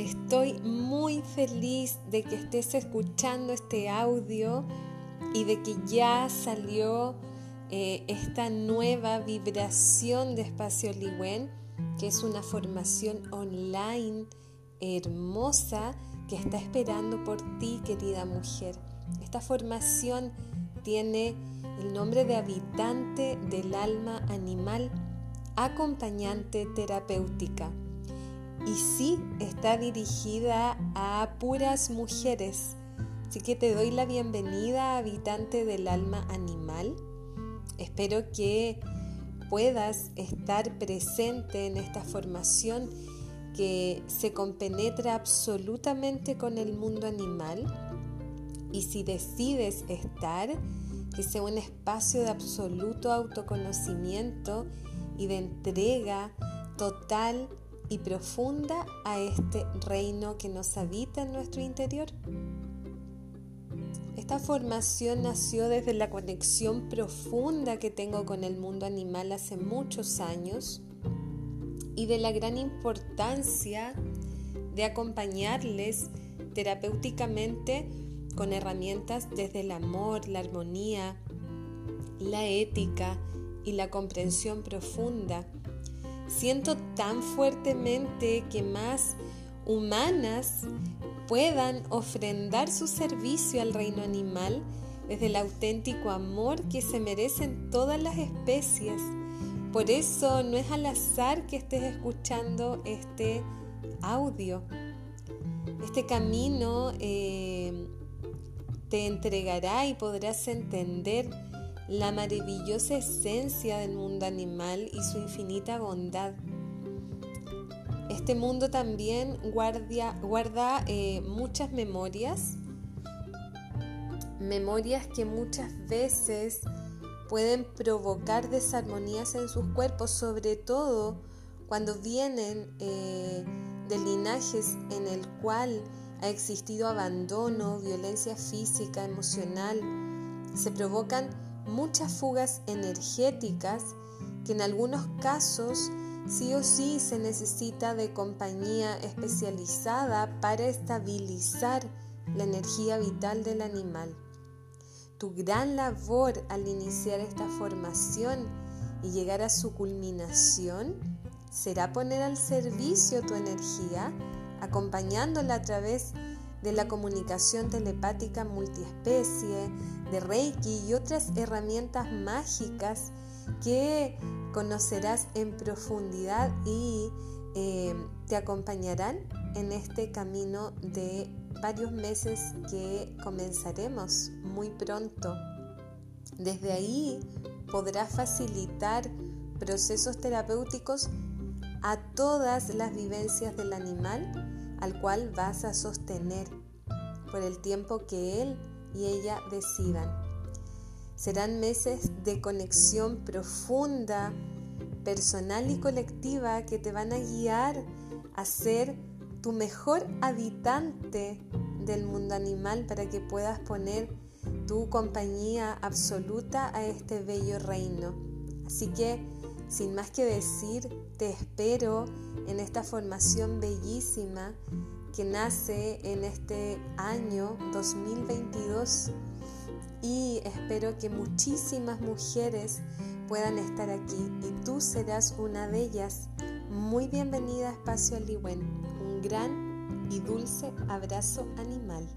Estoy muy feliz de que estés escuchando este audio y de que ya salió eh, esta nueva vibración de Espacio Liwen, que es una formación online hermosa que está esperando por ti, querida mujer. Esta formación tiene el nombre de habitante del alma animal, acompañante terapéutica. Y sí, está dirigida a puras mujeres. Así que te doy la bienvenida, habitante del alma animal. Espero que puedas estar presente en esta formación que se compenetra absolutamente con el mundo animal. Y si decides estar, que sea un espacio de absoluto autoconocimiento y de entrega total y profunda a este reino que nos habita en nuestro interior. Esta formación nació desde la conexión profunda que tengo con el mundo animal hace muchos años y de la gran importancia de acompañarles terapéuticamente con herramientas desde el amor, la armonía, la ética y la comprensión profunda. Siento tan fuertemente que más humanas puedan ofrendar su servicio al reino animal desde el auténtico amor que se merecen todas las especies. Por eso no es al azar que estés escuchando este audio. Este camino eh, te entregará y podrás entender la maravillosa esencia del mundo animal y su infinita bondad. Este mundo también guarda eh, muchas memorias, memorias que muchas veces pueden provocar desarmonías en sus cuerpos, sobre todo cuando vienen eh, de linajes en el cual ha existido abandono, violencia física, emocional. Se provocan muchas fugas energéticas que en algunos casos sí o sí se necesita de compañía especializada para estabilizar la energía vital del animal. Tu gran labor al iniciar esta formación y llegar a su culminación será poner al servicio tu energía acompañándola a través de la comunicación telepática multiespecie, de Reiki y otras herramientas mágicas que conocerás en profundidad y eh, te acompañarán en este camino de varios meses que comenzaremos muy pronto. Desde ahí podrás facilitar procesos terapéuticos a todas las vivencias del animal al cual vas a sostener por el tiempo que él y ella decidan. Serán meses de conexión profunda, personal y colectiva que te van a guiar a ser tu mejor habitante del mundo animal para que puedas poner tu compañía absoluta a este bello reino. Así que, sin más que decir, te espero en esta formación bellísima que nace en este año 2022 y espero que muchísimas mujeres puedan estar aquí y tú serás una de ellas. Muy bienvenida a Espacio Aliwen, un gran y dulce abrazo animal.